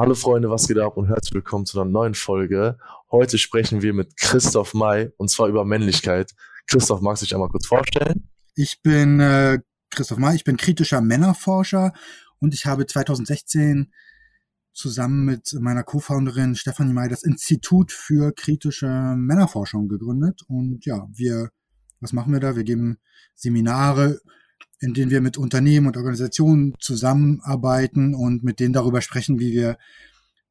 Hallo Freunde, was geht ab und herzlich willkommen zu einer neuen Folge. Heute sprechen wir mit Christoph May und zwar über Männlichkeit. Christoph, magst du dich einmal kurz vorstellen? Ich bin äh, Christoph May, ich bin kritischer Männerforscher und ich habe 2016 zusammen mit meiner Co-Founderin Stefanie May das Institut für kritische Männerforschung gegründet. Und ja, wir, was machen wir da? Wir geben Seminare in denen wir mit Unternehmen und Organisationen zusammenarbeiten und mit denen darüber sprechen, wie wir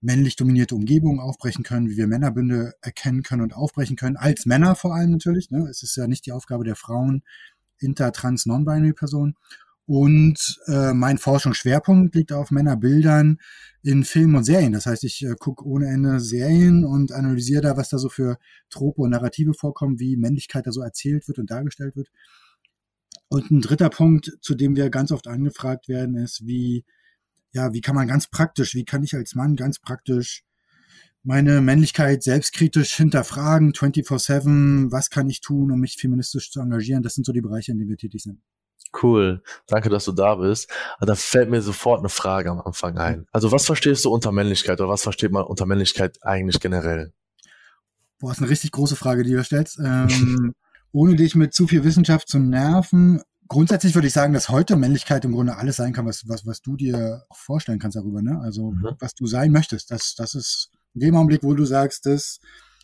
männlich dominierte Umgebungen aufbrechen können, wie wir Männerbünde erkennen können und aufbrechen können, als Männer vor allem natürlich. Ne? Es ist ja nicht die Aufgabe der Frauen, inter, trans, non-binary Personen. Und äh, mein Forschungsschwerpunkt liegt auf Männerbildern in Filmen und Serien. Das heißt, ich äh, gucke ohne Ende Serien und analysiere da, was da so für Trope und Narrative vorkommen, wie Männlichkeit da so erzählt wird und dargestellt wird. Und ein dritter Punkt, zu dem wir ganz oft angefragt werden, ist, wie, ja, wie kann man ganz praktisch, wie kann ich als Mann ganz praktisch meine Männlichkeit selbstkritisch hinterfragen, 24-7, was kann ich tun, um mich feministisch zu engagieren? Das sind so die Bereiche, in denen wir tätig sind. Cool, danke, dass du da bist. Da fällt mir sofort eine Frage am Anfang ein. Also was verstehst du unter Männlichkeit oder was versteht man unter Männlichkeit eigentlich generell? Boah, ist eine richtig große Frage, die du stellst. Ähm, ohne dich mit zu viel Wissenschaft zu nerven, grundsätzlich würde ich sagen, dass heute Männlichkeit im Grunde alles sein kann, was, was, was du dir vorstellen kannst darüber, ne? Also, mhm. was du sein möchtest. Das, das ist in dem Augenblick, wo du sagst, das,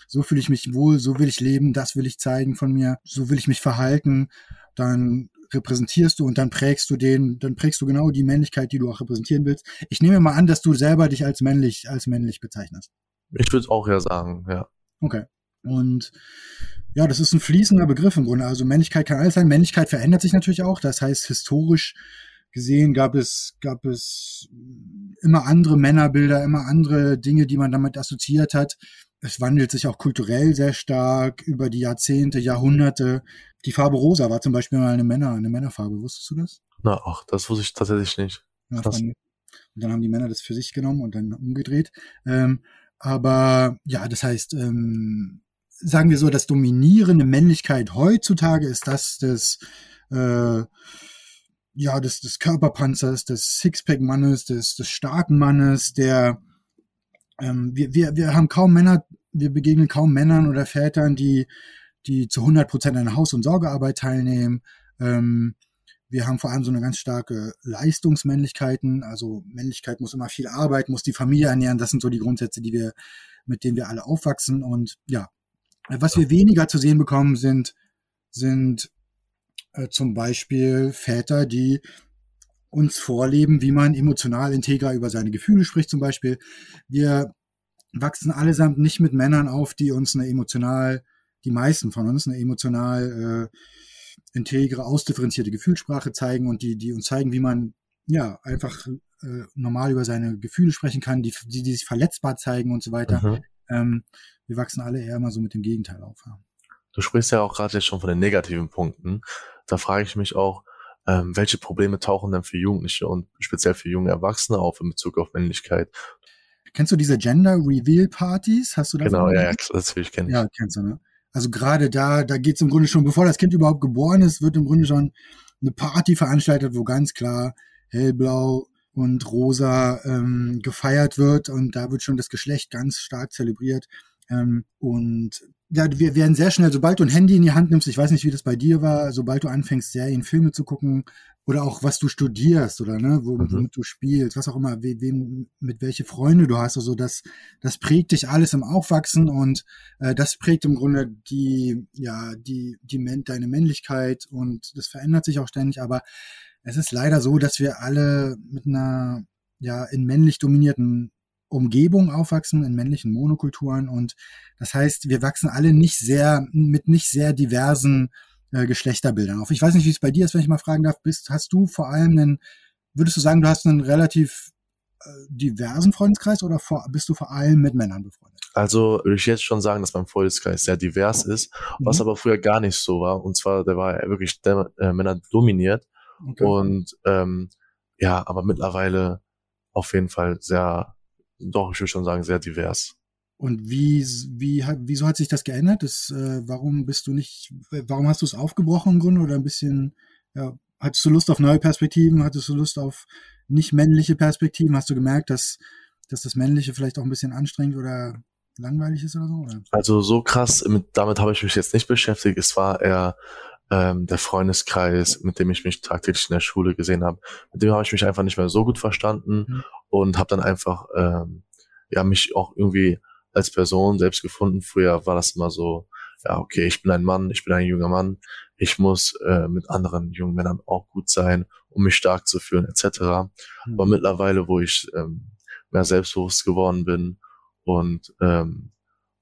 so fühle ich mich wohl, so will ich leben, das will ich zeigen von mir, so will ich mich verhalten, dann repräsentierst du und dann prägst du den, dann prägst du genau die Männlichkeit, die du auch repräsentieren willst. Ich nehme mal an, dass du selber dich als männlich, als männlich bezeichnest. Ich würde auch ja sagen, ja. Okay. Und ja, das ist ein fließender Begriff im Grunde. Also Männlichkeit kann alles sein. Männlichkeit verändert sich natürlich auch. Das heißt, historisch gesehen gab es, gab es immer andere Männerbilder, immer andere Dinge, die man damit assoziiert hat. Es wandelt sich auch kulturell sehr stark über die Jahrzehnte, Jahrhunderte. Die Farbe rosa war zum Beispiel mal eine Männer, eine Männerfarbe. Wusstest du das? Na, ach, das wusste ich tatsächlich nicht. Ja, und dann haben die Männer das für sich genommen und dann umgedreht. Ähm, aber ja, das heißt, ähm, sagen wir so, das dominierende Männlichkeit heutzutage ist das des, äh, ja, des, des Körperpanzers, des Sixpack-Mannes, des, des starken Mannes, der, ähm, wir, wir, wir haben kaum Männer, wir begegnen kaum Männern oder Vätern, die, die zu 100 Prozent an Haus- und Sorgearbeit teilnehmen. Ähm, wir haben vor allem so eine ganz starke Leistungsmännlichkeiten. Also Männlichkeit muss immer viel arbeiten, muss die Familie ernähren. Das sind so die Grundsätze, die wir, mit denen wir alle aufwachsen. Und ja, was wir weniger zu sehen bekommen, sind, sind äh, zum Beispiel Väter, die uns vorleben, wie man emotional integer über seine Gefühle spricht zum Beispiel. Wir wachsen allesamt nicht mit Männern auf, die uns eine emotional, die meisten von uns eine emotional äh, integre, ausdifferenzierte Gefühlssprache zeigen und die, die uns zeigen, wie man ja einfach äh, normal über seine Gefühle sprechen kann, die, die, die sich verletzbar zeigen und so weiter. Mhm. Ähm, wir wachsen alle eher immer so mit dem Gegenteil auf. Ja. Du sprichst ja auch gerade jetzt schon von den negativen Punkten. Da frage ich mich auch, ähm, welche Probleme tauchen denn für Jugendliche und speziell für junge Erwachsene auf in Bezug auf Männlichkeit? Kennst du diese Gender Reveal Partys? Hast du das? Genau, ja, ja, natürlich kenne ich. Ja, kennst du, ne? Also gerade da, da geht es im Grunde schon, bevor das Kind überhaupt geboren ist, wird im Grunde schon eine Party veranstaltet, wo ganz klar hellblau, und rosa ähm, gefeiert wird und da wird schon das Geschlecht ganz stark zelebriert. Ähm, und ja, wir werden sehr schnell, sobald du ein Handy in die Hand nimmst, ich weiß nicht, wie das bei dir war, sobald du anfängst, Serien, Filme zu gucken oder auch was du studierst oder ne, womit, mhm. womit du spielst, was auch immer, we, wem, mit welche Freunde du hast, also das, das prägt dich alles im Aufwachsen und äh, das prägt im Grunde die, ja, die, die, deine Männlichkeit und das verändert sich auch ständig, aber es ist leider so, dass wir alle mit einer ja in männlich dominierten Umgebung aufwachsen, in männlichen Monokulturen und das heißt, wir wachsen alle nicht sehr mit nicht sehr diversen äh, Geschlechterbildern auf. Ich weiß nicht, wie es bei dir ist, wenn ich mal fragen darf, bist hast du vor allem einen würdest du sagen, du hast einen relativ äh, diversen Freundeskreis oder vor, bist du vor allem mit Männern befreundet? Also würde ich jetzt schon sagen, dass mein Freundeskreis sehr divers ist, mhm. was aber früher gar nicht so war. Und zwar, der war wirklich der, äh, Männer dominiert. Okay. Und ähm, ja, aber mittlerweile auf jeden Fall sehr, doch, ich würde schon sagen, sehr divers. Und wie, wie, wieso hat sich das geändert? Das, äh, warum bist du nicht, warum hast du es aufgebrochen im Grunde oder ein bisschen, ja, hattest du Lust auf neue Perspektiven? Hattest du Lust auf nicht männliche Perspektiven? Hast du gemerkt, dass, dass das Männliche vielleicht auch ein bisschen anstrengend oder langweilig ist oder so? Oder? Also so krass, mit, damit habe ich mich jetzt nicht beschäftigt. Es war eher ähm, der Freundeskreis, mit dem ich mich tagtäglich in der Schule gesehen habe. Mit dem habe ich mich einfach nicht mehr so gut verstanden mhm. und habe dann einfach ähm, ja mich auch irgendwie als Person selbst gefunden. Früher war das immer so, ja okay, ich bin ein Mann, ich bin ein junger Mann, ich muss äh, mit anderen jungen Männern auch gut sein, um mich stark zu fühlen etc. Mhm. Aber mittlerweile, wo ich ähm, mehr selbstbewusst geworden bin und ähm,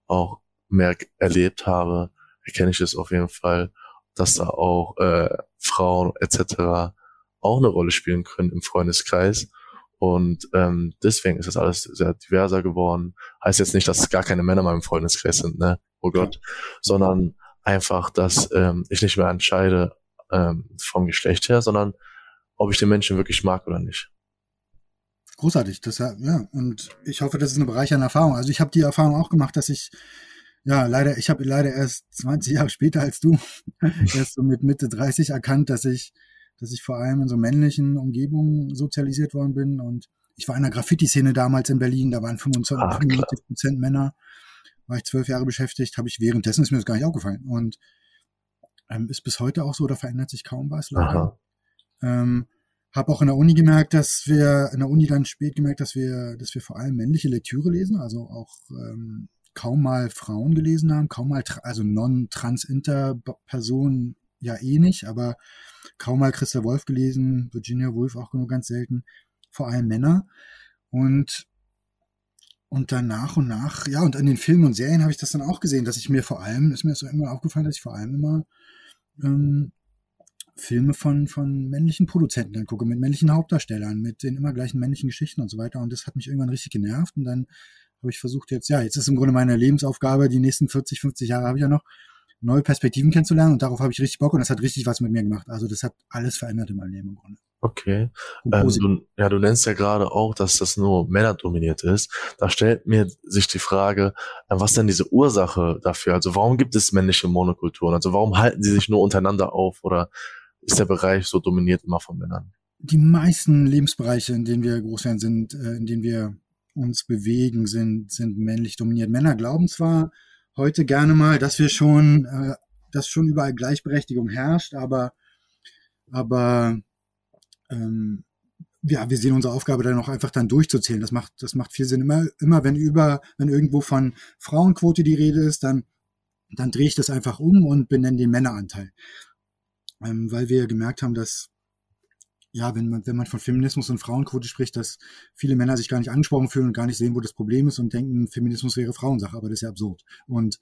auch mehr erlebt habe, erkenne ich es auf jeden Fall, dass da auch äh, Frauen etc. auch eine Rolle spielen können im Freundeskreis. Und ähm, deswegen ist das alles sehr diverser geworden. Heißt jetzt nicht, dass es gar keine Männer in meinem Freundeskreis sind, ne? Oh Gott. Sondern einfach, dass ähm, ich nicht mehr entscheide ähm, vom Geschlecht her, sondern ob ich den Menschen wirklich mag oder nicht. Großartig, das ja, und ich hoffe, das ist eine bereichernde Erfahrung. Also ich habe die Erfahrung auch gemacht, dass ich ja, leider, ich habe leider erst 20 Jahre später als du, erst so mit Mitte 30 erkannt, dass ich, dass ich vor allem in so männlichen Umgebungen sozialisiert worden bin. Und ich war in der Graffiti-Szene damals in Berlin, da waren 25 Prozent Männer. War ich zwölf Jahre beschäftigt, habe ich währenddessen ist mir das gar nicht aufgefallen. Und ähm, ist bis heute auch so, da verändert sich kaum was. Leider. Ähm, habe auch in der Uni gemerkt, dass wir in der Uni dann spät gemerkt, dass wir, dass wir vor allem männliche Lektüre lesen, also auch ähm, kaum mal Frauen gelesen haben, kaum mal, also non-trans-inter-Personen ja eh nicht, aber kaum mal Christa Wolf gelesen, Virginia Woolf auch nur ganz selten, vor allem Männer. Und, und dann nach und nach, ja, und in den Filmen und Serien habe ich das dann auch gesehen, dass ich mir vor allem, ist mir so immer aufgefallen, dass ich vor allem immer ähm, Filme von, von männlichen Produzenten dann gucke, mit männlichen Hauptdarstellern, mit den immer gleichen männlichen Geschichten und so weiter. Und das hat mich irgendwann richtig genervt. Und dann habe ich versucht jetzt, ja, jetzt ist im Grunde meine Lebensaufgabe, die nächsten 40, 50 Jahre habe ich ja noch, neue Perspektiven kennenzulernen und darauf habe ich richtig Bock und das hat richtig was mit mir gemacht. Also das hat alles verändert in meinem Leben im Grunde. Okay. Ähm, du, ja, du nennst ja gerade auch, dass das nur Männer dominiert ist. Da stellt mir sich die Frage, äh, was denn diese Ursache dafür? Also warum gibt es männliche Monokulturen? Also warum halten sie sich nur untereinander auf oder ist der Bereich so dominiert immer von Männern? Die meisten Lebensbereiche, in denen wir groß werden, sind, äh, in denen wir uns bewegen, sind, sind männlich dominiert. Männer glauben zwar heute gerne mal, dass wir schon, äh, dass schon überall Gleichberechtigung herrscht, aber, aber ähm, ja, wir sehen unsere Aufgabe dann auch einfach dann durchzuzählen. Das macht, das macht viel Sinn. Immer, immer wenn über, wenn irgendwo von Frauenquote die Rede ist, dann, dann drehe ich das einfach um und benenne den Männeranteil. Ähm, weil wir gemerkt haben, dass ja, wenn man, wenn man von Feminismus und Frauenquote spricht, dass viele Männer sich gar nicht angesprochen fühlen und gar nicht sehen, wo das Problem ist und denken, Feminismus wäre Frauensache, aber das ist ja absurd. Und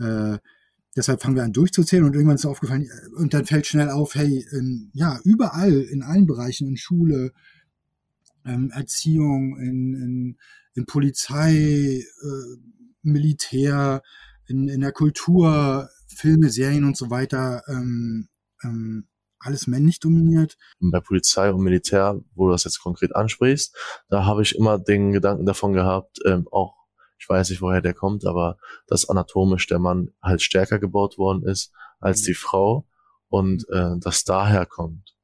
äh, deshalb fangen wir an durchzuzählen und irgendwann ist aufgefallen, äh, und dann fällt schnell auf, hey, in, ja, überall, in allen Bereichen, in Schule, ähm, Erziehung, in, in, in Polizei, äh, Militär, in, in der Kultur, Filme, Serien und so weiter, ähm, ähm, alles männlich dominiert. Bei Polizei und Militär, wo du das jetzt konkret ansprichst, da habe ich immer den Gedanken davon gehabt, ähm, auch ich weiß nicht, woher der kommt, aber dass anatomisch der Mann halt stärker gebaut worden ist als mhm. die Frau und äh, das daher kommt.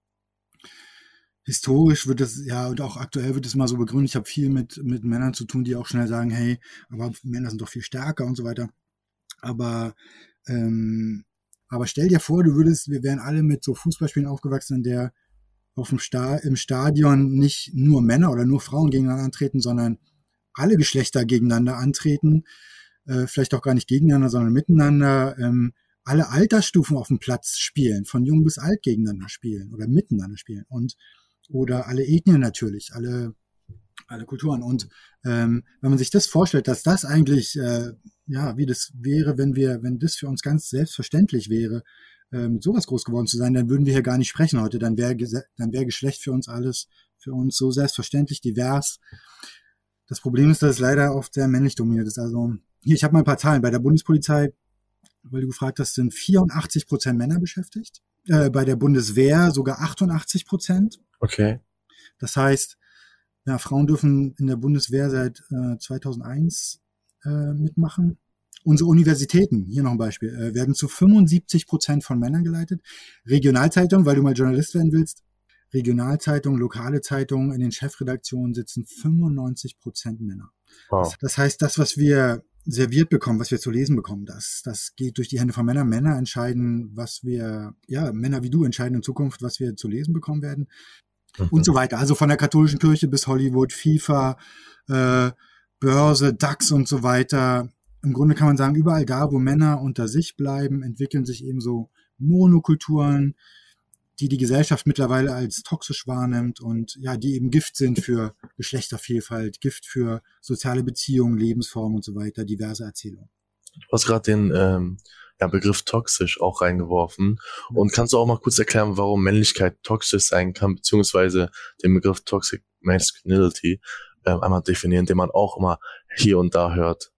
Historisch wird es, ja, und auch aktuell wird es mal so begründet. Ich habe viel mit, mit Männern zu tun, die auch schnell sagen, hey, aber Männer sind doch viel stärker und so weiter. Aber ähm, aber stell dir vor, du würdest, wir wären alle mit so Fußballspielen aufgewachsen, in der auf dem Sta im Stadion nicht nur Männer oder nur Frauen gegeneinander antreten, sondern alle Geschlechter gegeneinander antreten, äh, vielleicht auch gar nicht gegeneinander, sondern miteinander, ähm, alle Altersstufen auf dem Platz spielen, von jung bis alt gegeneinander spielen oder miteinander spielen. Und oder alle Ethnien natürlich, alle alle Kulturen. Und ähm, wenn man sich das vorstellt, dass das eigentlich, äh, ja, wie das wäre, wenn wir, wenn das für uns ganz selbstverständlich wäre, äh, mit sowas groß geworden zu sein, dann würden wir hier gar nicht sprechen heute. Dann wäre dann wäre Geschlecht für uns alles, für uns so selbstverständlich divers. Das Problem ist, dass es leider oft sehr männlich dominiert ist. Also hier, ich habe mal ein paar Zahlen. Bei der Bundespolizei, weil du gefragt hast, sind 84 Prozent Männer beschäftigt. Äh, bei der Bundeswehr sogar 88 Prozent. Okay. Das heißt, ja, Frauen dürfen in der Bundeswehr seit äh, 2001 äh, mitmachen. Unsere Universitäten, hier noch ein Beispiel, äh, werden zu 75 Prozent von Männern geleitet. Regionalzeitung, weil du mal Journalist werden willst, Regionalzeitungen, lokale Zeitungen, in den Chefredaktionen sitzen 95 Prozent Männer. Wow. Das heißt, das, was wir serviert bekommen, was wir zu lesen bekommen, das, das geht durch die Hände von Männern. Männer entscheiden, was wir, ja, Männer wie du entscheiden in Zukunft, was wir zu lesen bekommen werden. Mhm. Und so weiter. Also von der katholischen Kirche bis Hollywood, FIFA, äh, Börse, DAX und so weiter. Im Grunde kann man sagen, überall da, wo Männer unter sich bleiben, entwickeln sich eben so Monokulturen, die die Gesellschaft mittlerweile als toxisch wahrnimmt und ja, die eben Gift sind für Geschlechtervielfalt, Gift für soziale Beziehungen, Lebensformen und so weiter, diverse Erzählungen. Du hast gerade den ähm, ja, Begriff toxisch auch reingeworfen. Und kannst du auch mal kurz erklären, warum Männlichkeit toxisch sein kann, beziehungsweise den Begriff Toxic Masculinity äh, einmal definieren, den man auch immer hier und da hört?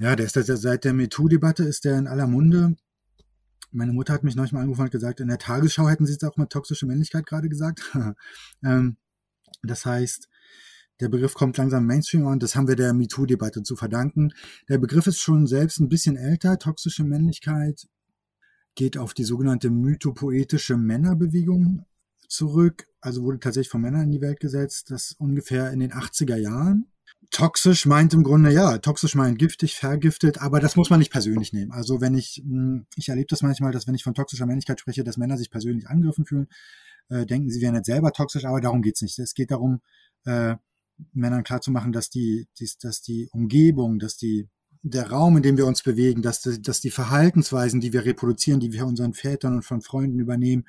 Ja, der ist seit der MeToo-Debatte ist der in aller Munde. Meine Mutter hat mich neulich mal angerufen und gesagt, in der Tagesschau hätten sie jetzt auch mal toxische Männlichkeit gerade gesagt. ähm, das heißt, der Begriff kommt langsam Mainstream und das haben wir der MeToo-Debatte zu verdanken. Der Begriff ist schon selbst ein bisschen älter. Toxische Männlichkeit geht auf die sogenannte mythopoetische Männerbewegung zurück. Also wurde tatsächlich von Männern in die Welt gesetzt. Das ungefähr in den 80er Jahren. Toxisch meint im Grunde, ja, toxisch meint giftig, vergiftet, aber das muss man nicht persönlich nehmen. Also wenn ich, hm, ich erlebe das manchmal, dass wenn ich von toxischer Männlichkeit spreche, dass Männer sich persönlich angegriffen fühlen, äh, denken, sie wären nicht selber toxisch, aber darum geht's nicht. Es geht darum, äh, Männern klarzumachen, dass die, die, dass die Umgebung, dass die, der Raum, in dem wir uns bewegen, dass, die, dass die Verhaltensweisen, die wir reproduzieren, die wir unseren Vätern und von Freunden übernehmen,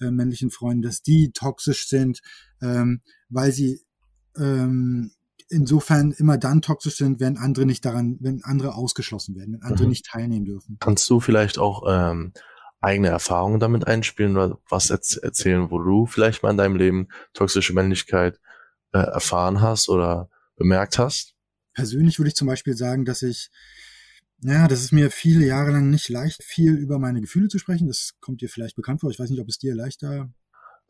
äh, männlichen Freunden, dass die toxisch sind, ähm, weil sie ähm, insofern immer dann toxisch sind, wenn andere nicht daran, wenn andere ausgeschlossen werden, wenn andere mhm. nicht teilnehmen dürfen. Kannst du vielleicht auch ähm, eigene Erfahrungen damit einspielen oder was erzählen, wo du vielleicht mal in deinem Leben toxische Männlichkeit äh, erfahren hast oder bemerkt hast? Persönlich würde ich zum Beispiel sagen, dass ich, ja, dass es mir viele Jahre lang nicht leicht fiel, über meine Gefühle zu sprechen. Das kommt dir vielleicht bekannt vor. Ich weiß nicht, ob es dir leichter.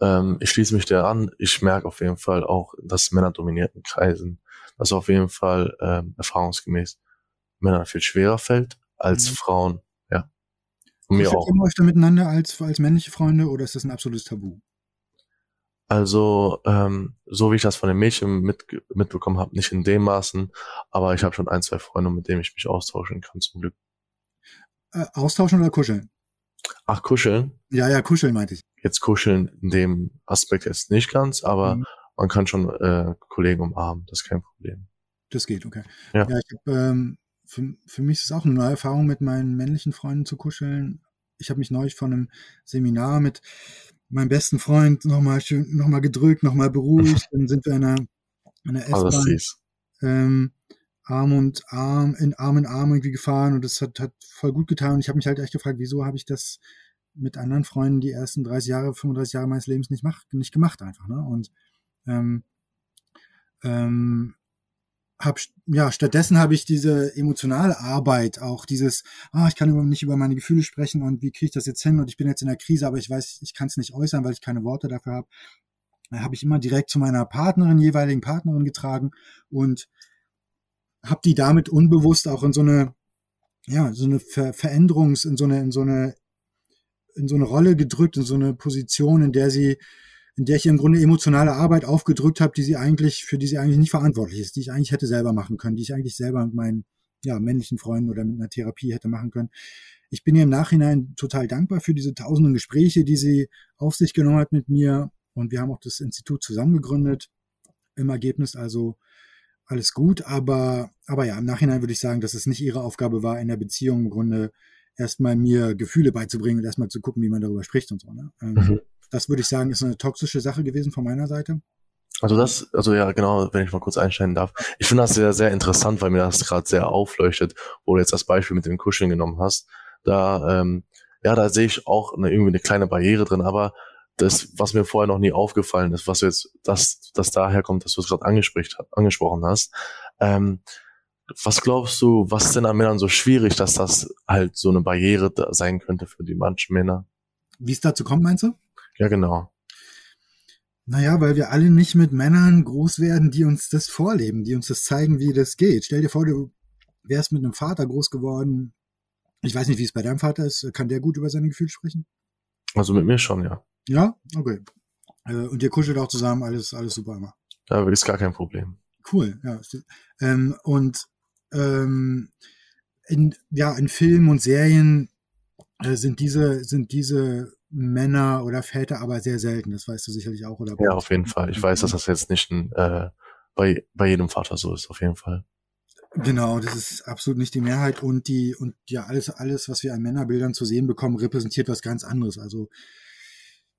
Ähm, ich schließe mich dir an. Ich merke auf jeden Fall auch, dass Männer dominierten Kreisen, dass auf jeden Fall ähm, erfahrungsgemäß Männern viel schwerer fällt als mhm. Frauen. Ja. Und mir auch. Ihr euch da miteinander als, als männliche Freunde oder ist das ein absolutes Tabu? Also, ähm, so wie ich das von den Mädchen mit, mitbekommen habe, nicht in dem Maßen, aber ich habe schon ein, zwei Freunde, mit denen ich mich austauschen kann, zum Glück. Äh, austauschen oder kuscheln? Ach, kuscheln? Ja, ja, kuscheln meinte ich. Jetzt kuscheln in dem Aspekt jetzt nicht ganz, aber mhm. man kann schon äh, Kollegen umarmen, das ist kein Problem. Das geht, okay. Ja, ja ich hab, ähm, für, für mich ist es auch eine neue Erfahrung, mit meinen männlichen Freunden zu kuscheln. Ich habe mich neulich von einem Seminar mit meinen besten Freund nochmal schön, nochmal gedrückt, nochmal beruhigt. Dann sind wir in einer, einer oh, S-Bahn ähm, Arm und Arm, in Arm in Arm irgendwie gefahren und das hat, hat voll gut getan. Und ich habe mich halt echt gefragt, wieso habe ich das mit anderen Freunden die ersten 30 Jahre, 35 Jahre meines Lebens nicht, mach, nicht gemacht einfach. Ne? Und ähm, ähm, hab, ja, stattdessen habe ich diese emotionale Arbeit, auch dieses, ah, ich kann nicht über meine Gefühle sprechen und wie kriege ich das jetzt hin und ich bin jetzt in der Krise, aber ich weiß, ich kann es nicht äußern, weil ich keine Worte dafür habe. Habe ich immer direkt zu meiner Partnerin, jeweiligen Partnerin getragen und habe die damit unbewusst auch in so eine, ja, so eine Ver Veränderungs, in so eine, in so eine, in so eine Rolle gedrückt, in so eine Position, in der sie in der ich im Grunde emotionale Arbeit aufgedrückt habe, die sie eigentlich, für die sie eigentlich nicht verantwortlich ist, die ich eigentlich hätte selber machen können, die ich eigentlich selber mit meinen ja, männlichen Freunden oder mit einer Therapie hätte machen können. Ich bin ihr im Nachhinein total dankbar für diese tausenden Gespräche, die sie auf sich genommen hat mit mir. Und wir haben auch das Institut zusammen gegründet. Im Ergebnis also alles gut. Aber, aber ja, im Nachhinein würde ich sagen, dass es nicht ihre Aufgabe war, in der Beziehung im Grunde erstmal mir Gefühle beizubringen und erstmal zu gucken, wie man darüber spricht und so. Ne? Ähm, mhm. Das würde ich sagen, ist eine toxische Sache gewesen von meiner Seite. Also das, also ja, genau, wenn ich mal kurz einsteigen darf. Ich finde das sehr, sehr interessant, weil mir das gerade sehr aufleuchtet, wo du jetzt das Beispiel mit dem Kuscheln genommen hast. Da, ähm, ja, da sehe ich auch eine, irgendwie eine kleine Barriere drin, aber das, was mir vorher noch nie aufgefallen ist, was jetzt, das, das daher kommt, dass du es gerade angesprochen hast. Ähm, was glaubst du, was ist denn an Männern so schwierig, dass das halt so eine Barriere sein könnte für die manchen Männer? Wie es dazu kommt, meinst du? Ja, genau. Naja, weil wir alle nicht mit Männern groß werden, die uns das vorleben, die uns das zeigen, wie das geht. Stell dir vor, du wärst mit einem Vater groß geworden. Ich weiß nicht, wie es bei deinem Vater ist. Kann der gut über seine Gefühle sprechen? Also mit mir schon, ja. Ja? Okay. Äh, und ihr kuschelt auch zusammen, alles, alles super immer. Ja, ist gar kein Problem. Cool, ja. Ähm, und ähm, in, ja, in Filmen und Serien äh, sind diese, sind diese Männer oder Väter aber sehr selten. Das weißt du sicherlich auch, oder? Ja, auf jeden Fall. Ich weiß, dass das jetzt nicht ein, äh, bei, bei jedem Vater so ist, auf jeden Fall. Genau, das ist absolut nicht die Mehrheit und die und ja alles alles, was wir an Männerbildern zu sehen bekommen, repräsentiert was ganz anderes. Also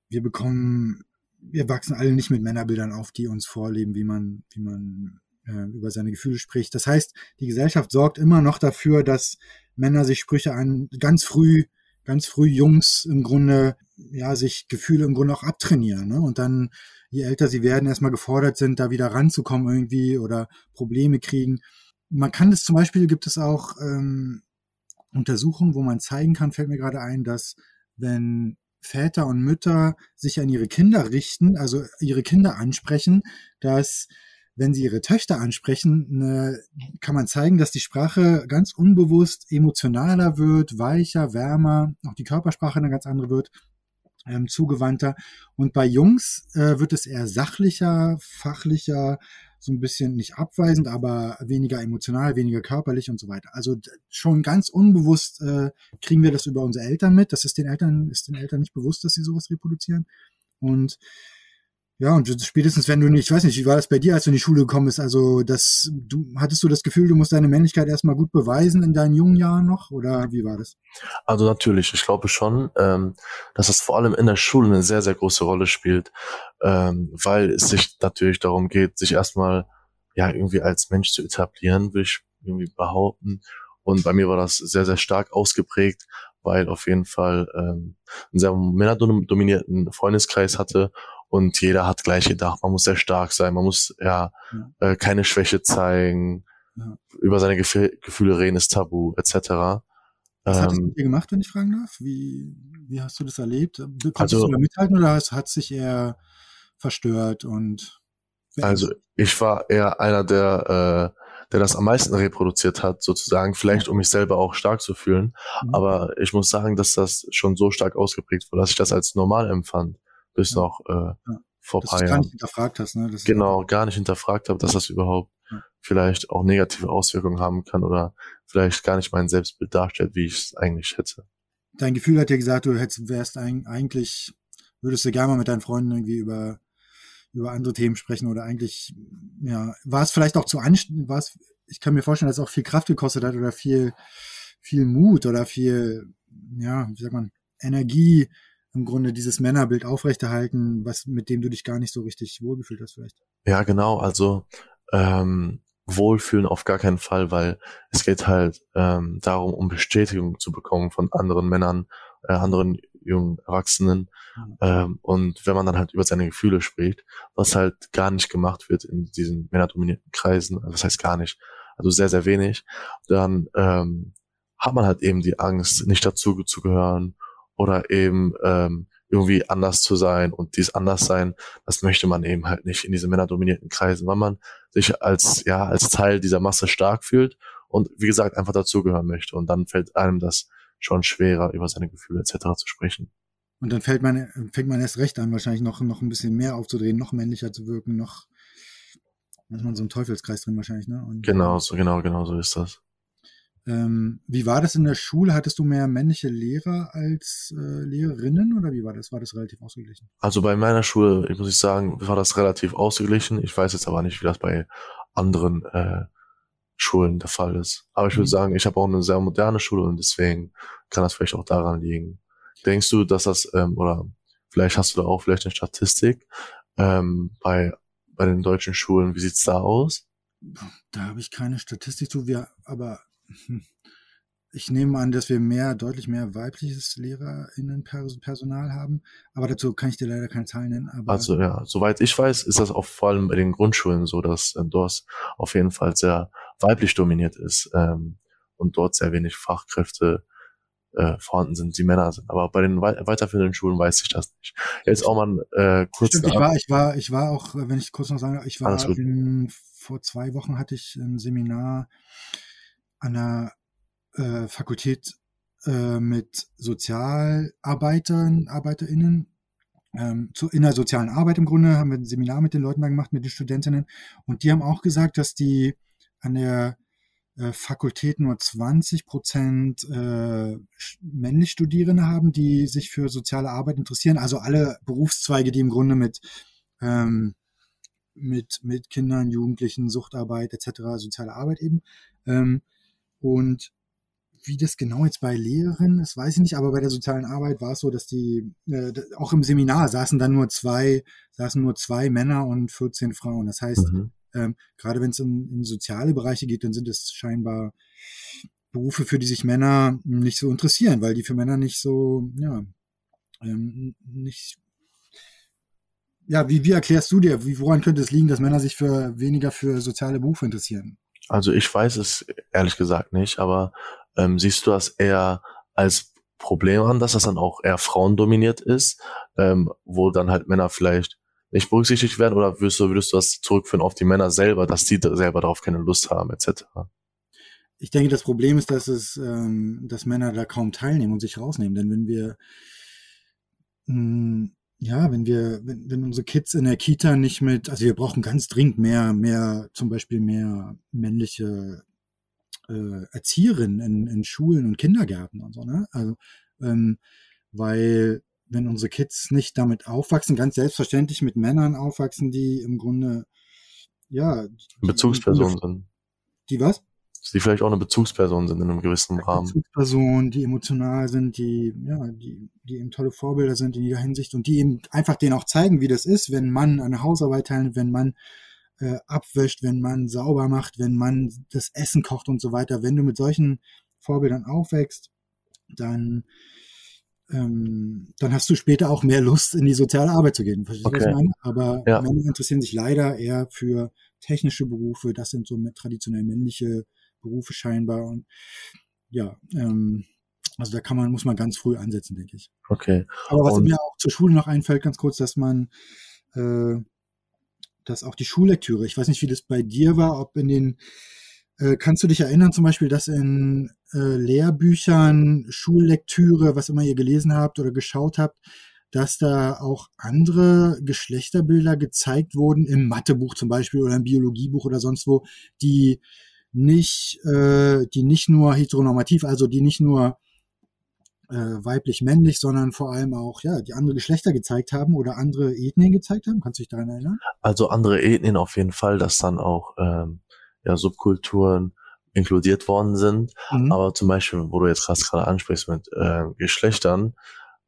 wir bekommen, wir wachsen alle nicht mit Männerbildern auf, die uns vorleben, wie man wie man äh, über seine Gefühle spricht. Das heißt, die Gesellschaft sorgt immer noch dafür, dass Männer sich Sprüche an ganz früh ganz früh Jungs im Grunde, ja, sich Gefühle im Grunde auch abtrainieren. Ne? Und dann, je älter sie werden, erstmal gefordert sind, da wieder ranzukommen irgendwie oder Probleme kriegen. Man kann das zum Beispiel, gibt es auch ähm, Untersuchungen, wo man zeigen kann, fällt mir gerade ein, dass wenn Väter und Mütter sich an ihre Kinder richten, also ihre Kinder ansprechen, dass wenn sie ihre Töchter ansprechen, ne, kann man zeigen, dass die Sprache ganz unbewusst emotionaler wird, weicher, wärmer, auch die Körpersprache eine ganz andere wird, ähm, zugewandter. Und bei Jungs äh, wird es eher sachlicher, fachlicher, so ein bisschen nicht abweisend, aber weniger emotional, weniger körperlich und so weiter. Also schon ganz unbewusst äh, kriegen wir das über unsere Eltern mit. Das ist den Eltern, ist den Eltern nicht bewusst, dass sie sowas reproduzieren. Und ja, und spätestens wenn du nicht, ich weiß nicht, wie war das bei dir, als du in die Schule gekommen bist? Also, das, du, hattest du das Gefühl, du musst deine Männlichkeit erstmal gut beweisen in deinen jungen Jahren noch? Oder wie war das? Also natürlich, ich glaube schon, ähm, dass das vor allem in der Schule eine sehr, sehr große Rolle spielt, ähm, weil es sich natürlich darum geht, sich erstmal ja irgendwie als Mensch zu etablieren, will ich irgendwie behaupten. Und bei mir war das sehr, sehr stark ausgeprägt, weil auf jeden Fall ähm, einen sehr männerdominierten Freundeskreis hatte und jeder hat gleich gedacht, man muss sehr stark sein, man muss ja, ja. Äh, keine Schwäche zeigen, ja. über seine Gef Gefühle reden ist tabu, etc. Was ähm, hat das mit dir gemacht, wenn ich fragen darf? Wie, wie hast du das erlebt? Konntest also, du da mithalten oder hat es sich eher verstört und also ich war eher einer der äh, der das am meisten reproduziert hat, sozusagen, vielleicht um mich selber auch stark zu fühlen. Mhm. Aber ich muss sagen, dass das schon so stark ausgeprägt war, dass ich das als normal empfand bis ja. noch äh, ja. vor dass paar Jahren. gar nicht hinterfragt hast, ne? Das genau, gar nicht hinterfragt habe, dass das überhaupt ja. vielleicht auch negative Auswirkungen haben kann oder vielleicht gar nicht mein Selbstbild darstellt, wie ich es eigentlich hätte. Dein Gefühl hat dir gesagt, du hättest, wärst eigentlich, würdest du gerne mal mit deinen Freunden irgendwie über über andere Themen sprechen oder eigentlich, ja, war es vielleicht auch zu anstrengend, war es, ich kann mir vorstellen, dass es auch viel Kraft gekostet hat oder viel, viel Mut oder viel, ja, wie sagt man, Energie, im Grunde dieses Männerbild aufrechterhalten, was mit dem du dich gar nicht so richtig wohlgefühlt hast vielleicht. Ja, genau. Also ähm, wohlfühlen auf gar keinen Fall, weil es geht halt ähm, darum, um Bestätigung zu bekommen von anderen Männern, äh, anderen jungen Erwachsenen. Mhm. Ähm, und wenn man dann halt über seine Gefühle spricht, was halt gar nicht gemacht wird in diesen männerdominierten Kreisen, also das heißt gar nicht, also sehr, sehr wenig, dann ähm, hat man halt eben die Angst, nicht dazu zu gehören oder eben ähm, irgendwie anders zu sein und dies anders sein, das möchte man eben halt nicht in diese männerdominierten Kreisen, weil man sich als ja als Teil dieser Masse stark fühlt und wie gesagt einfach dazugehören möchte und dann fällt einem das schon schwerer über seine Gefühle etc. zu sprechen. Und dann fällt man fängt man erst recht an, wahrscheinlich noch noch ein bisschen mehr aufzudrehen, noch männlicher zu wirken, noch ist man so ein Teufelskreis drin wahrscheinlich, ne? Und, genau, so genau genau so ist das. Ähm, wie war das in der Schule? Hattest du mehr männliche Lehrer als äh, Lehrerinnen oder wie war das? War das relativ ausgeglichen? Also bei meiner Schule, ich muss ich sagen, war das relativ ausgeglichen. Ich weiß jetzt aber nicht, wie das bei anderen äh, Schulen der Fall ist. Aber ich würde mhm. sagen, ich habe auch eine sehr moderne Schule und deswegen kann das vielleicht auch daran liegen. Denkst du, dass das, ähm, oder vielleicht hast du da auch vielleicht eine Statistik ähm, bei, bei den deutschen Schulen, wie sieht's da aus? Da habe ich keine Statistik zu, wir, aber. Ich nehme an, dass wir mehr, deutlich mehr weibliches LehrerInnen-Personal haben, aber dazu kann ich dir leider keine Zahlen nennen. also ja, soweit ich weiß, ist das auch vor allem bei den Grundschulen so, dass äh, dort auf jeden Fall sehr weiblich dominiert ist ähm, und dort sehr wenig Fachkräfte äh, vorhanden sind, die Männer sind. Aber bei den wei weiterführenden Schulen weiß ich das nicht. Jetzt auch mal äh, kurz. Stimmt, ich war, ich war, ich war auch, wenn ich kurz noch sagen, ich war in, vor zwei Wochen hatte ich ein Seminar an der äh, Fakultät äh, mit Sozialarbeitern, ArbeiterInnen ähm, zu, in der sozialen Arbeit im Grunde, haben wir ein Seminar mit den Leuten da gemacht, mit den Studentinnen. Und die haben auch gesagt, dass die an der äh, Fakultät nur 20 Prozent äh, männlich Studierende haben, die sich für soziale Arbeit interessieren. Also alle Berufszweige, die im Grunde mit, ähm, mit, mit Kindern, Jugendlichen, Suchtarbeit etc., soziale Arbeit eben. Ähm, und wie das genau jetzt bei Lehrerinnen ist, weiß ich nicht, aber bei der sozialen Arbeit war es so, dass die äh, auch im Seminar saßen dann nur zwei, saßen nur zwei Männer und 14 Frauen. Das heißt, mhm. ähm, gerade wenn es in, in soziale Bereiche geht, dann sind es scheinbar Berufe, für die sich Männer nicht so interessieren, weil die für Männer nicht so, ja, ähm, nicht ja, wie, wie erklärst du dir, wie, woran könnte es liegen, dass Männer sich für weniger für soziale Berufe interessieren? Also ich weiß es ehrlich gesagt nicht, aber ähm, siehst du das eher als Problem an, dass das dann auch eher frauendominiert ist, ähm, wo dann halt Männer vielleicht nicht berücksichtigt werden oder würdest du, würdest du das zurückführen auf die Männer selber, dass die selber darauf keine Lust haben, etc.? Ich denke, das Problem ist, dass es, ähm, dass Männer da kaum teilnehmen und sich rausnehmen. Denn wenn wir, mh, hm, ja, wenn wir, wenn, wenn unsere Kids in der Kita nicht mit, also wir brauchen ganz dringend mehr, mehr, zum Beispiel mehr männliche äh, Erzieherinnen in, in Schulen und Kindergärten und so, ne? Also, ähm, weil wenn unsere Kids nicht damit aufwachsen, ganz selbstverständlich mit Männern aufwachsen, die im Grunde, ja. Bezugspersonen sind. Die was? Die vielleicht auch eine Bezugsperson sind in einem gewissen Rahmen. Bezugspersonen, die emotional sind, die, ja, die, die eben tolle Vorbilder sind in jeder Hinsicht und die eben einfach denen auch zeigen, wie das ist, wenn man eine Hausarbeit teilnimmt, wenn man äh, abwäscht, wenn man sauber macht, wenn man das Essen kocht und so weiter. Wenn du mit solchen Vorbildern aufwächst, dann, ähm, dann hast du später auch mehr Lust, in die soziale Arbeit zu gehen. Verstehst du, okay. meine? Aber ja. Männer interessieren sich leider eher für technische Berufe. Das sind so traditionell männliche Berufe scheinbar. Und ja, ähm, also da kann man, muss man ganz früh ansetzen, denke ich. Okay. Aber was und mir auch zur Schule noch einfällt, ganz kurz, dass man äh, dass auch die Schullektüre, ich weiß nicht, wie das bei dir war, ob in den, äh, kannst du dich erinnern zum Beispiel, dass in äh, Lehrbüchern, Schullektüre, was immer ihr gelesen habt oder geschaut habt, dass da auch andere Geschlechterbilder gezeigt wurden, im Mathebuch zum Beispiel oder im Biologiebuch oder sonst wo, die nicht, äh, die nicht nur heteronormativ, also die nicht nur äh, weiblich-männlich, sondern vor allem auch ja die andere Geschlechter gezeigt haben oder andere Ethnien gezeigt haben. Kannst du dich daran erinnern? Also andere Ethnien auf jeden Fall, dass dann auch ähm, ja Subkulturen inkludiert worden sind. Mhm. Aber zum Beispiel, wo du jetzt gerade ansprichst mit äh, Geschlechtern,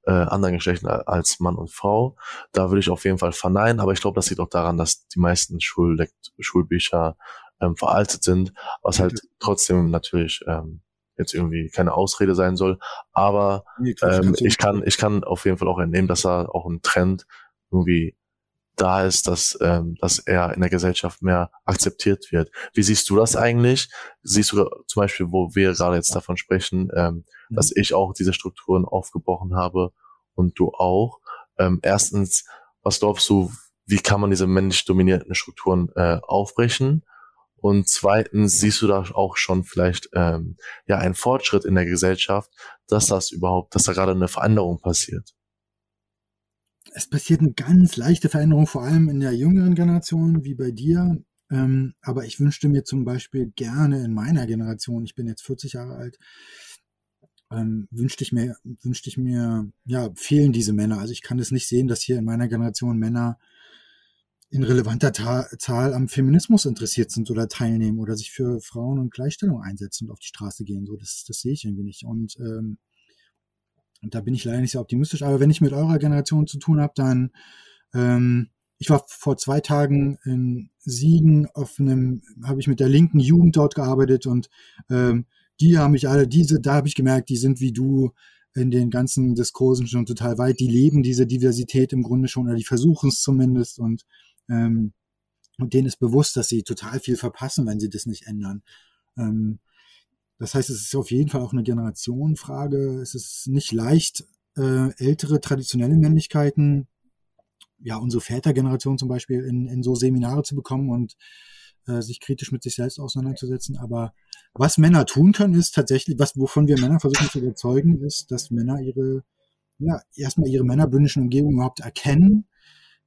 äh, anderen Geschlechtern als Mann und Frau, da würde ich auf jeden Fall verneinen. Aber ich glaube, das liegt auch daran, dass die meisten Schullekt Schulbücher ähm, veraltet sind, was halt trotzdem natürlich ähm, jetzt irgendwie keine Ausrede sein soll. Aber nee, ähm, ich kann, ich kann auf jeden Fall auch entnehmen, dass da auch ein Trend irgendwie da ist, dass, ähm, dass er in der Gesellschaft mehr akzeptiert wird. Wie siehst du das eigentlich? Siehst du zum Beispiel, wo wir gerade jetzt davon sprechen, ähm, mhm. dass ich auch diese Strukturen aufgebrochen habe und du auch? Ähm, erstens, was glaubst du, wie kann man diese männlich dominierten Strukturen äh, aufbrechen? Und zweitens siehst du da auch schon vielleicht ähm, ja einen Fortschritt in der Gesellschaft, dass das überhaupt, dass da gerade eine Veränderung passiert. Es passiert eine ganz leichte Veränderung, vor allem in der jüngeren Generation, wie bei dir. Ähm, aber ich wünschte mir zum Beispiel gerne in meiner Generation, ich bin jetzt 40 Jahre alt, ähm, wünschte ich mir, wünschte ich mir, ja, fehlen diese Männer. Also ich kann es nicht sehen, dass hier in meiner Generation Männer in relevanter Ta Zahl am Feminismus interessiert sind oder teilnehmen oder sich für Frauen und Gleichstellung einsetzen und auf die Straße gehen. So, das, das sehe ich irgendwie nicht. Und, ähm, und da bin ich leider nicht sehr optimistisch. Aber wenn ich mit eurer Generation zu tun habe, dann ähm, ich war vor zwei Tagen in Siegen auf einem, habe ich mit der linken Jugend dort gearbeitet und ähm, die haben mich alle, diese, da habe ich gemerkt, die sind wie du in den ganzen Diskursen schon total weit. Die leben diese Diversität im Grunde schon oder die versuchen es zumindest und ähm, und denen ist bewusst, dass sie total viel verpassen, wenn sie das nicht ändern. Ähm, das heißt, es ist auf jeden Fall auch eine Generationenfrage. Es ist nicht leicht, äh, ältere traditionelle Männlichkeiten, ja, unsere Vätergeneration zum Beispiel, in, in so Seminare zu bekommen und äh, sich kritisch mit sich selbst auseinanderzusetzen. Aber was Männer tun können, ist tatsächlich, was, wovon wir Männer versuchen zu überzeugen, ist, dass Männer ihre ja, erstmal ihre männerbündischen Umgebung überhaupt erkennen,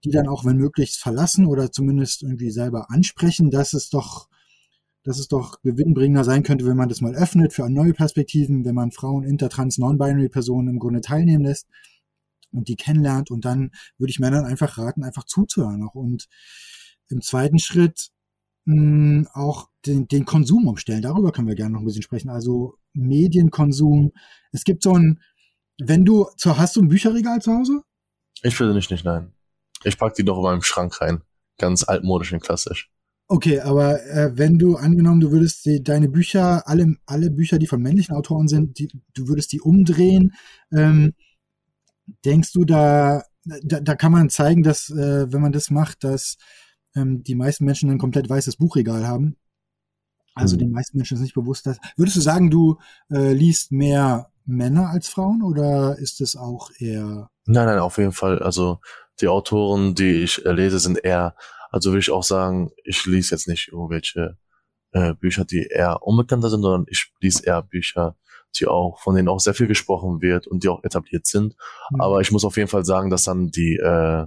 die dann auch, wenn möglich, verlassen oder zumindest irgendwie selber ansprechen, dass es doch, dass es doch gewinnbringender sein könnte, wenn man das mal öffnet für neue Perspektiven, wenn man Frauen, Intertrans, Non-Binary Personen im Grunde teilnehmen lässt und die kennenlernt und dann würde ich Männern einfach raten, einfach zuzuhören auch und im zweiten Schritt mh, hm, auch den, den Konsum umstellen. Darüber können wir gerne noch ein bisschen sprechen. Also Medienkonsum. Es gibt so ein, wenn du, hast du ein Bücherregal zu Hause? Ich nicht, nicht, nein. Ich pack die doch in meinem Schrank rein. Ganz altmodisch und klassisch. Okay, aber äh, wenn du angenommen, du würdest die, deine Bücher, alle, alle Bücher, die von männlichen Autoren sind, die, du würdest die umdrehen, ähm, denkst du da, da, da kann man zeigen, dass, äh, wenn man das macht, dass ähm, die meisten Menschen ein komplett weißes Buchregal haben? Also mhm. den meisten Menschen ist nicht bewusst, dass. Würdest du sagen, du äh, liest mehr Männer als Frauen oder ist es auch eher. Nein, nein, auf jeden Fall. Also die Autoren, die ich äh, lese, sind eher, also würde ich auch sagen, ich lese jetzt nicht irgendwelche äh, Bücher, die eher unbekannter sind, sondern ich lese eher Bücher, die auch, von denen auch sehr viel gesprochen wird und die auch etabliert sind. Mhm. Aber ich muss auf jeden Fall sagen, dass dann die, äh,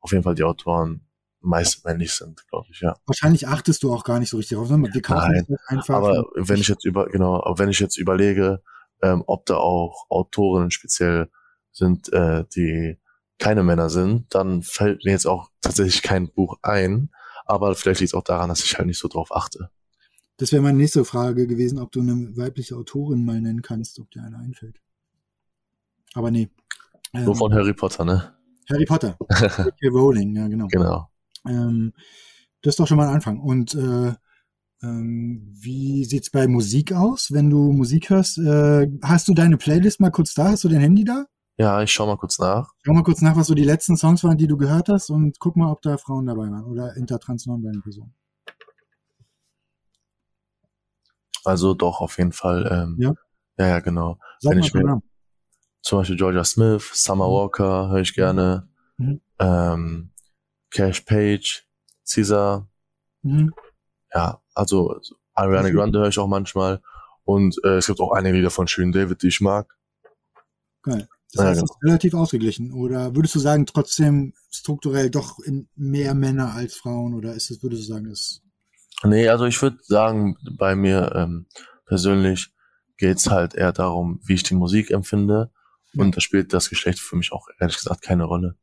auf jeden Fall die Autoren meist männlich sind, glaube ich, ja. Wahrscheinlich achtest du auch gar nicht so richtig drauf, sondern wir kaufen Nein, einfach. Aber wenn ich jetzt über, genau, aber wenn ich jetzt überlege, ähm, ob da auch Autorinnen speziell sind, äh, die keine Männer sind, dann fällt mir jetzt auch tatsächlich kein Buch ein. Aber vielleicht liegt es auch daran, dass ich halt nicht so drauf achte. Das wäre meine nächste Frage gewesen, ob du eine weibliche Autorin mal nennen kannst, ob dir eine einfällt. Aber nee. Nur ähm, von Harry Potter, ne? Harry Potter. Rowling, ja, genau. Genau. Ähm, das ist doch schon mal ein Anfang. Und äh, ähm, wie sieht's bei Musik aus, wenn du Musik hörst? Äh, hast du deine Playlist mal kurz da? Hast du dein Handy da? Ja, ich schau mal kurz nach. Schau mal kurz nach, was so die letzten Songs waren, die du gehört hast und guck mal, ob da Frauen dabei waren oder intertrans non Personen. Also doch, auf jeden Fall. Ähm, ja? ja, ja, genau. Sag Wenn ich mir, zum Beispiel Georgia Smith, Summer mhm. Walker höre ich gerne. Mhm. Ähm, Cash Page, Caesar. Mhm. Ja, also Ariana Grande höre ich auch manchmal. Und äh, es gibt auch einige Lieder von Schön David, die ich mag. Geil. Das heißt, ja, genau. es ist relativ ausgeglichen. Oder würdest du sagen, trotzdem strukturell doch mehr Männer als Frauen? Oder ist es, würdest du sagen, ist. Nee, also ich würde sagen, bei mir ähm, persönlich geht's halt eher darum, wie ich die Musik empfinde. Ja. Und da spielt das Geschlecht für mich auch ehrlich gesagt keine Rolle.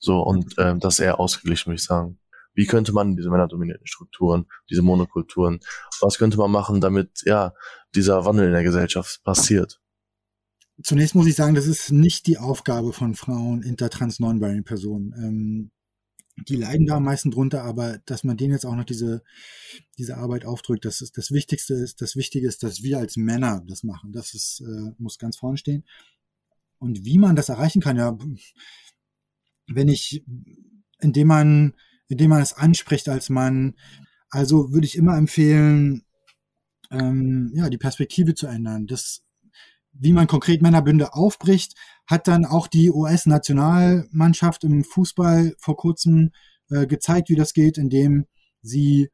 So, und ähm, das ist eher ausgeglichen, würde ich sagen. Wie könnte man diese männerdominierten Strukturen, diese Monokulturen, was könnte man machen, damit ja dieser Wandel in der Gesellschaft passiert? Zunächst muss ich sagen, das ist nicht die Aufgabe von Frauen, intertrans non-binary Personen. Ähm, die leiden da am meisten drunter, aber dass man denen jetzt auch noch diese, diese Arbeit aufdrückt, das ist das Wichtigste ist, das Wichtige ist, dass wir als Männer das machen. Das ist, äh, muss ganz vorne stehen. Und wie man das erreichen kann, ja, wenn ich, indem man, indem man es anspricht als Mann, also würde ich immer empfehlen, ähm, ja, die Perspektive zu ändern. Das, wie man konkret Männerbünde aufbricht, hat dann auch die US-Nationalmannschaft im Fußball vor kurzem äh, gezeigt, wie das geht, indem sie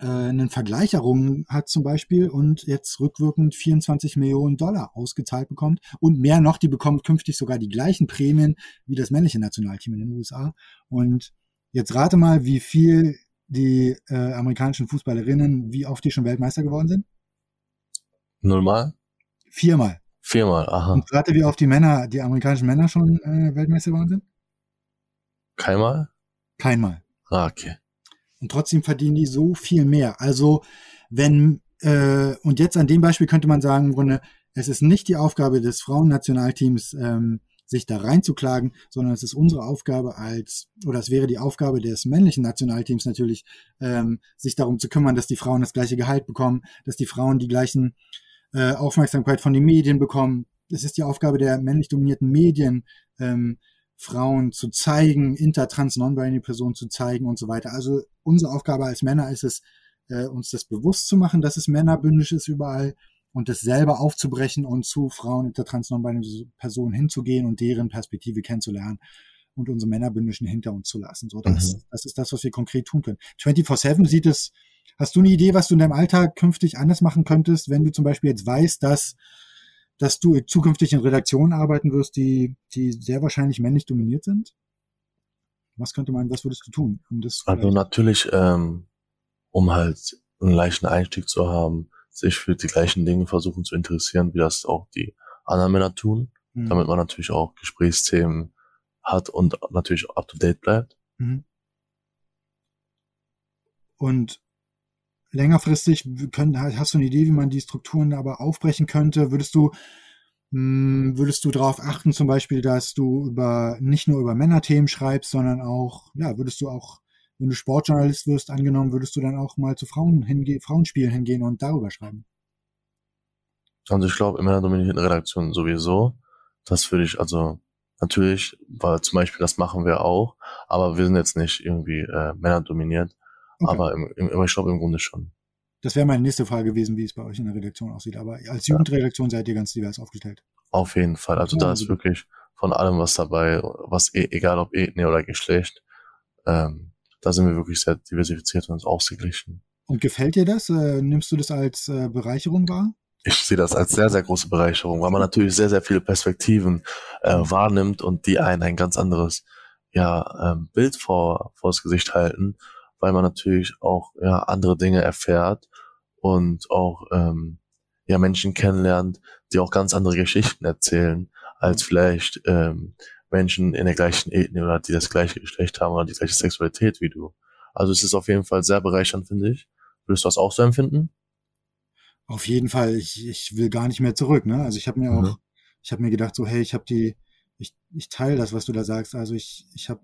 äh, einen Vergleich errungen hat zum Beispiel und jetzt rückwirkend 24 Millionen Dollar ausgezahlt bekommt und mehr noch, die bekommt künftig sogar die gleichen Prämien wie das männliche Nationalteam in den USA. Und jetzt rate mal, wie viel die äh, amerikanischen Fußballerinnen, wie oft die schon Weltmeister geworden sind? Nullmal? Viermal. Viermal, aha. Und rate, wie oft die Männer, die amerikanischen Männer schon äh, Weltmeister geworden sind? Keinmal? Keinmal. Ah, okay und trotzdem verdienen die so viel mehr. Also wenn, äh, und jetzt an dem Beispiel könnte man sagen, im Grunde, es ist nicht die Aufgabe des Frauennationalteams, ähm, sich da reinzuklagen, sondern es ist unsere Aufgabe als, oder es wäre die Aufgabe des männlichen Nationalteams natürlich, ähm, sich darum zu kümmern, dass die Frauen das gleiche Gehalt bekommen, dass die Frauen die gleichen äh, Aufmerksamkeit von den Medien bekommen. Es ist die Aufgabe der männlich dominierten Medien, ähm, Frauen zu zeigen, intertrans, non-binary Personen zu zeigen und so weiter. Also unsere Aufgabe als Männer ist es, äh, uns das bewusst zu machen, dass es männerbündisch ist überall und das selber aufzubrechen und zu Frauen, intertrans, non-binary Personen hinzugehen und deren Perspektive kennenzulernen und unsere männerbündischen hinter uns zu lassen. So, das, mhm. das ist das, was wir konkret tun können. 24-7 sieht es, hast du eine Idee, was du in deinem Alltag künftig anders machen könntest, wenn du zum Beispiel jetzt weißt, dass dass du zukünftig in Redaktionen arbeiten wirst, die, die sehr wahrscheinlich männlich dominiert sind? Was könnte man, was würdest du tun, um das? Also natürlich, ähm, um halt einen leichten Einstieg zu haben, sich für die gleichen Dinge versuchen zu interessieren, wie das auch die anderen Männer tun, mhm. damit man natürlich auch Gesprächsthemen hat und natürlich up to date bleibt. Mhm. Und längerfristig können, hast du eine Idee, wie man die Strukturen aber aufbrechen könnte? Würdest du, hm, würdest du darauf achten, zum Beispiel, dass du über, nicht nur über Männerthemen schreibst, sondern auch, ja, würdest du auch, wenn du Sportjournalist wirst, angenommen, würdest du dann auch mal zu Frauen hingehen, Frauenspielen hingehen und darüber schreiben? Also ich glaube, in männerdominierten Redaktionen sowieso. Das würde ich, also natürlich, weil zum Beispiel das machen wir auch, aber wir sind jetzt nicht irgendwie äh, männerdominiert. Okay. Aber im, im, ich glaube im Grunde schon. Das wäre meine nächste Frage gewesen, wie es bei euch in der Redaktion aussieht. Aber als Jugendredaktion seid ihr ganz divers aufgestellt. Auf jeden Fall. Also oh, da ist wirklich von allem was dabei, was e egal ob Ethnie oder Geschlecht. Ähm, da sind wir wirklich sehr diversifiziert und ausgeglichen. Und gefällt dir das? Äh, nimmst du das als äh, Bereicherung wahr? Ich sehe das als sehr, sehr große Bereicherung, weil man natürlich sehr, sehr viele Perspektiven äh, wahrnimmt und die einen ein ganz anderes ja, ähm, Bild vor, vor das Gesicht halten weil man natürlich auch ja, andere Dinge erfährt und auch ähm, ja Menschen kennenlernt, die auch ganz andere Geschichten erzählen, als vielleicht ähm, Menschen in der gleichen Ethnie oder die das gleiche Geschlecht haben oder die gleiche Sexualität wie du. Also es ist auf jeden Fall sehr bereichernd, finde ich. Würdest du das auch so empfinden? Auf jeden Fall. Ich, ich will gar nicht mehr zurück. Ne? Also ich habe mir auch, mhm. ich habe mir gedacht so, hey, ich habe die, ich, ich teile das, was du da sagst. Also ich, ich habe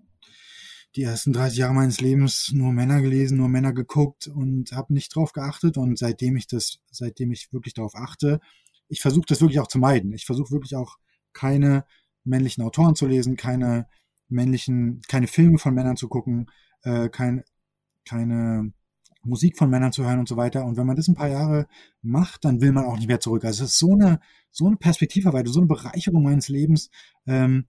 die ersten 30 Jahre meines Lebens nur Männer gelesen, nur Männer geguckt und habe nicht drauf geachtet. Und seitdem ich das, seitdem ich wirklich darauf achte, ich versuche das wirklich auch zu meiden. Ich versuche wirklich auch keine männlichen Autoren zu lesen, keine männlichen, keine Filme von Männern zu gucken, äh, kein, keine Musik von Männern zu hören und so weiter. Und wenn man das ein paar Jahre macht, dann will man auch nicht mehr zurück. Also es ist so eine, so eine Perspektivarbeit, so eine Bereicherung meines Lebens, ähm,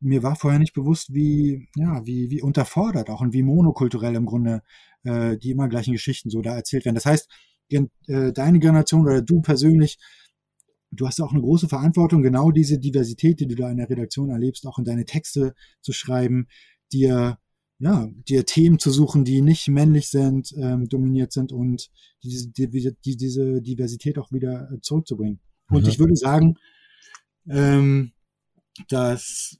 mir war vorher nicht bewusst, wie, ja, wie, wie unterfordert auch und wie monokulturell im Grunde äh, die immer gleichen Geschichten so da erzählt werden. Das heißt, äh, deine Generation oder du persönlich, du hast auch eine große Verantwortung, genau diese Diversität, die du da in der Redaktion erlebst, auch in deine Texte zu schreiben, dir ja, dir Themen zu suchen, die nicht männlich sind, ähm, dominiert sind und diese, die, die, diese Diversität auch wieder äh, zurückzubringen. Und mhm. ich würde sagen, ähm, dass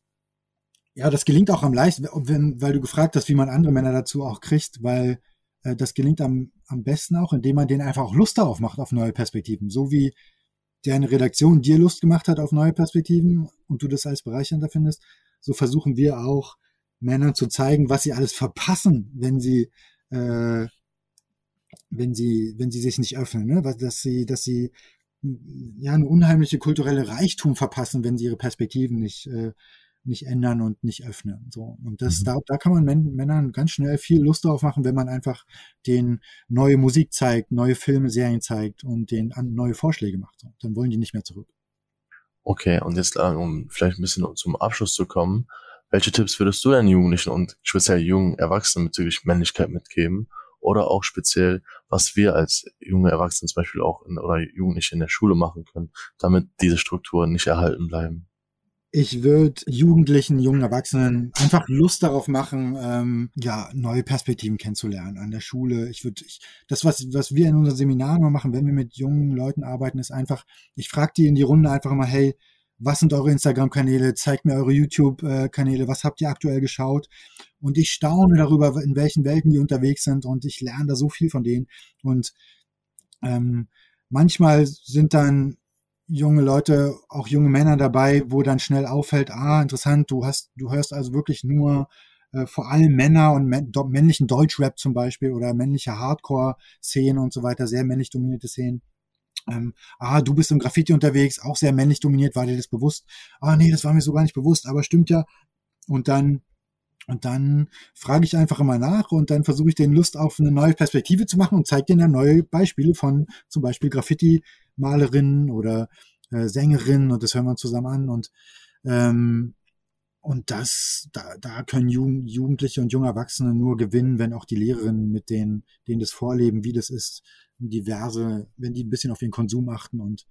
ja, das gelingt auch am leichtesten, wenn, weil du gefragt hast, wie man andere Männer dazu auch kriegt, weil äh, das gelingt am, am besten auch, indem man denen einfach auch Lust darauf macht, auf neue Perspektiven. So wie deine Redaktion dir Lust gemacht hat auf neue Perspektiven und du das als bereichernder findest, so versuchen wir auch Männern zu zeigen, was sie alles verpassen, wenn sie äh, wenn sie wenn sie sich nicht öffnen, ne? dass sie dass sie ja eine unheimliche kulturelle Reichtum verpassen, wenn sie ihre Perspektiven nicht äh, nicht ändern und nicht öffnen. So. Und das, mhm. da, da kann man Männern ganz schnell viel Lust drauf machen, wenn man einfach den neue Musik zeigt, neue Filme, Serien zeigt und den an, neue Vorschläge macht. So. Dann wollen die nicht mehr zurück. Okay, und jetzt, äh, um vielleicht ein bisschen zum Abschluss zu kommen, welche Tipps würdest du den Jugendlichen und speziell jungen Erwachsenen bezüglich Männlichkeit mitgeben? Oder auch speziell, was wir als junge Erwachsene zum Beispiel auch in, oder Jugendliche in der Schule machen können, damit diese Strukturen nicht erhalten bleiben? Ich würde Jugendlichen, jungen Erwachsenen einfach Lust darauf machen, ähm, ja, neue Perspektiven kennenzulernen an der Schule. Ich würde, ich, das, was, was wir in unseren Seminaren machen, wenn wir mit jungen Leuten arbeiten, ist einfach, ich frage die in die Runde einfach mal, hey, was sind eure Instagram-Kanäle? Zeigt mir eure YouTube-Kanäle. Was habt ihr aktuell geschaut? Und ich staune darüber, in welchen Welten die unterwegs sind und ich lerne da so viel von denen. Und ähm, manchmal sind dann junge Leute, auch junge Männer dabei, wo dann schnell auffällt, ah, interessant, du hast, du hörst also wirklich nur äh, vor allem Männer und männlichen Deutschrap zum Beispiel oder männliche Hardcore-Szenen und so weiter, sehr männlich dominierte Szenen. Ähm, ah, du bist im Graffiti unterwegs, auch sehr männlich dominiert, war dir das bewusst? Ah, nee, das war mir so gar nicht bewusst, aber stimmt ja. Und dann und dann frage ich einfach immer nach und dann versuche ich den Lust auf eine neue Perspektive zu machen und zeige denen dann neue Beispiele von zum Beispiel Graffiti-Malerinnen oder äh, Sängerinnen und das hören wir zusammen an und ähm, und das, da, da können Jugend, Jugendliche und junge Erwachsene nur gewinnen, wenn auch die Lehrerinnen mit denen, denen das vorleben, wie das ist, diverse, wenn die ein bisschen auf ihren Konsum achten und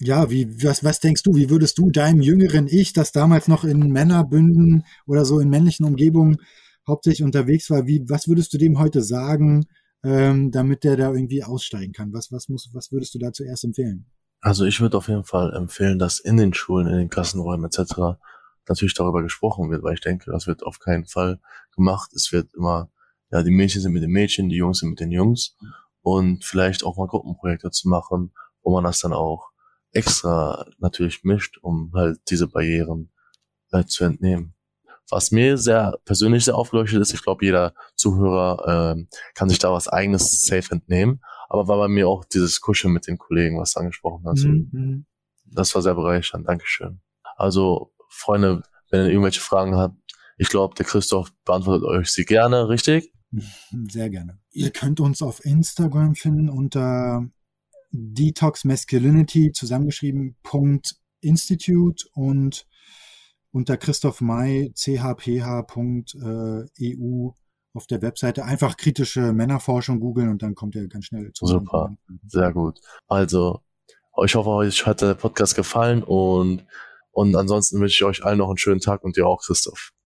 ja, wie, was, was denkst du, wie würdest du deinem jüngeren Ich, das damals noch in Männerbünden oder so in männlichen Umgebungen hauptsächlich unterwegs war, wie, was würdest du dem heute sagen, ähm, damit der da irgendwie aussteigen kann? Was, was muss, was würdest du da zuerst empfehlen? Also ich würde auf jeden Fall empfehlen, dass in den Schulen, in den Klassenräumen etc. natürlich darüber gesprochen wird, weil ich denke, das wird auf keinen Fall gemacht. Es wird immer, ja, die Mädchen sind mit den Mädchen, die Jungs sind mit den Jungs und vielleicht auch mal Gruppenprojekte zu machen, wo man das dann auch extra natürlich mischt, um halt diese Barrieren äh, zu entnehmen. Was mir sehr persönlich sehr aufgeleuchtet ist, ich glaube, jeder Zuhörer äh, kann sich da was eigenes safe entnehmen, aber war bei mir auch dieses Kuscheln mit den Kollegen, was du angesprochen hast. Mhm. mhm. Das war sehr bereichernd. Dankeschön. Also, Freunde, wenn ihr irgendwelche Fragen habt, ich glaube, der Christoph beantwortet euch sie gerne, richtig? Sehr gerne. Ihr könnt uns auf Instagram finden unter Detox Masculinity zusammengeschrieben Punkt Institute und unter Christoph May chph.eu äh, auf der Webseite einfach kritische Männerforschung googeln und dann kommt ihr ganz schnell zu. Super, sehr gut. Also, ich hoffe, euch hat der Podcast gefallen und, und ansonsten wünsche ich euch allen noch einen schönen Tag und dir auch, Christoph.